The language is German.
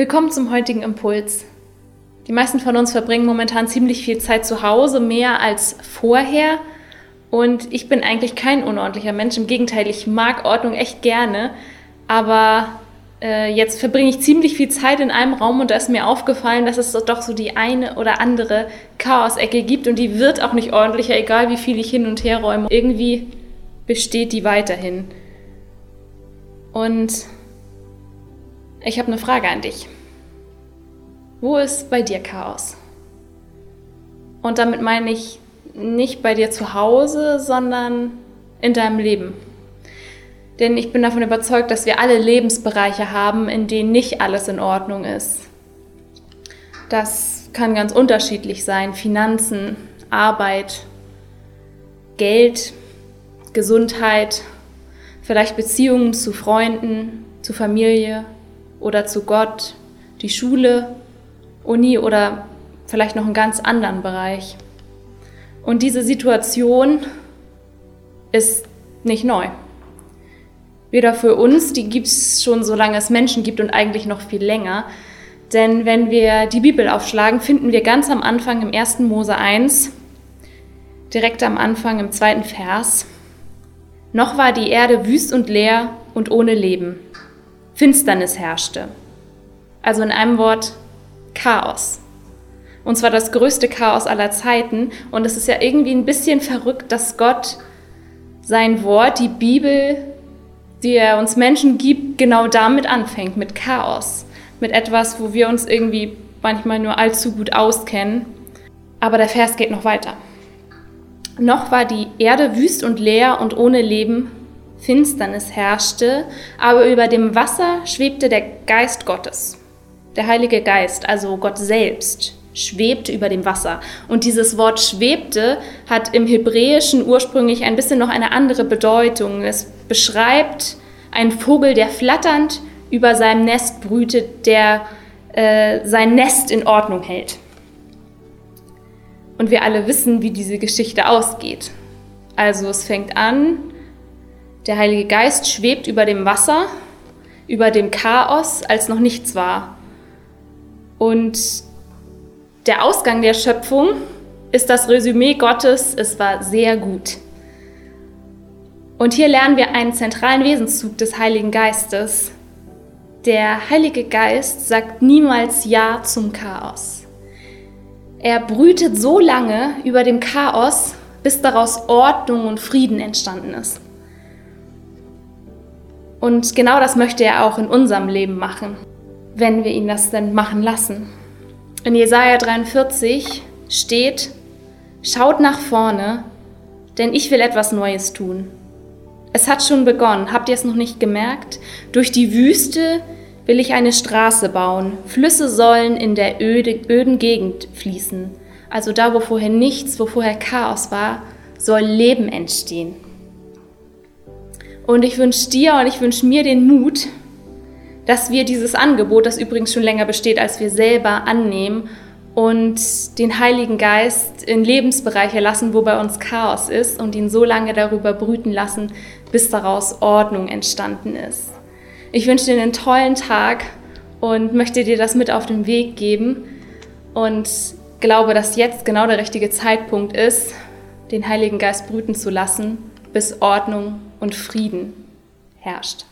Willkommen zum heutigen Impuls. Die meisten von uns verbringen momentan ziemlich viel Zeit zu Hause, mehr als vorher. Und ich bin eigentlich kein unordentlicher Mensch. Im Gegenteil, ich mag Ordnung echt gerne. Aber äh, jetzt verbringe ich ziemlich viel Zeit in einem Raum und da ist mir aufgefallen, dass es doch so die eine oder andere Chaos-Ecke gibt und die wird auch nicht ordentlicher, egal wie viel ich hin und her räume. Irgendwie besteht die weiterhin. Und ich habe eine Frage an dich. Wo ist bei dir Chaos? Und damit meine ich nicht bei dir zu Hause, sondern in deinem Leben. Denn ich bin davon überzeugt, dass wir alle Lebensbereiche haben, in denen nicht alles in Ordnung ist. Das kann ganz unterschiedlich sein. Finanzen, Arbeit, Geld, Gesundheit, vielleicht Beziehungen zu Freunden, zu Familie, oder zu Gott, die Schule, Uni oder vielleicht noch einen ganz anderen Bereich. Und diese Situation ist nicht neu. Weder für uns, die gibt es schon so lange es Menschen gibt und eigentlich noch viel länger. Denn wenn wir die Bibel aufschlagen, finden wir ganz am Anfang im 1. Mose 1, direkt am Anfang im zweiten Vers, noch war die Erde wüst und leer und ohne Leben. Finsternis herrschte. Also in einem Wort Chaos. Und zwar das größte Chaos aller Zeiten. Und es ist ja irgendwie ein bisschen verrückt, dass Gott sein Wort, die Bibel, die er uns Menschen gibt, genau damit anfängt, mit Chaos. Mit etwas, wo wir uns irgendwie manchmal nur allzu gut auskennen. Aber der Vers geht noch weiter. Noch war die Erde wüst und leer und ohne Leben Finsternis herrschte, aber über dem Wasser schwebte der Geist Gottes. Der Heilige Geist, also Gott selbst, schwebte über dem Wasser. Und dieses Wort schwebte hat im Hebräischen ursprünglich ein bisschen noch eine andere Bedeutung. Es beschreibt einen Vogel, der flatternd über seinem Nest brütet, der äh, sein Nest in Ordnung hält. Und wir alle wissen, wie diese Geschichte ausgeht. Also es fängt an der Heilige Geist schwebt über dem Wasser, über dem Chaos, als noch nichts war. Und der Ausgang der Schöpfung ist das Resümee Gottes, es war sehr gut. Und hier lernen wir einen zentralen Wesenszug des Heiligen Geistes. Der Heilige Geist sagt niemals Ja zum Chaos. Er brütet so lange über dem Chaos, bis daraus Ordnung und Frieden entstanden ist. Und genau das möchte er auch in unserem Leben machen, wenn wir ihn das denn machen lassen. In Jesaja 43 steht: Schaut nach vorne, denn ich will etwas Neues tun. Es hat schon begonnen, habt ihr es noch nicht gemerkt? Durch die Wüste will ich eine Straße bauen. Flüsse sollen in der öde, öden Gegend fließen. Also da, wo vorher nichts, wo vorher Chaos war, soll Leben entstehen. Und ich wünsche dir und ich wünsche mir den Mut, dass wir dieses Angebot, das übrigens schon länger besteht, als wir selber annehmen und den Heiligen Geist in Lebensbereiche lassen, wo bei uns Chaos ist und ihn so lange darüber brüten lassen, bis daraus Ordnung entstanden ist. Ich wünsche dir einen tollen Tag und möchte dir das mit auf den Weg geben und glaube, dass jetzt genau der richtige Zeitpunkt ist, den Heiligen Geist brüten zu lassen, bis Ordnung und Frieden herrscht.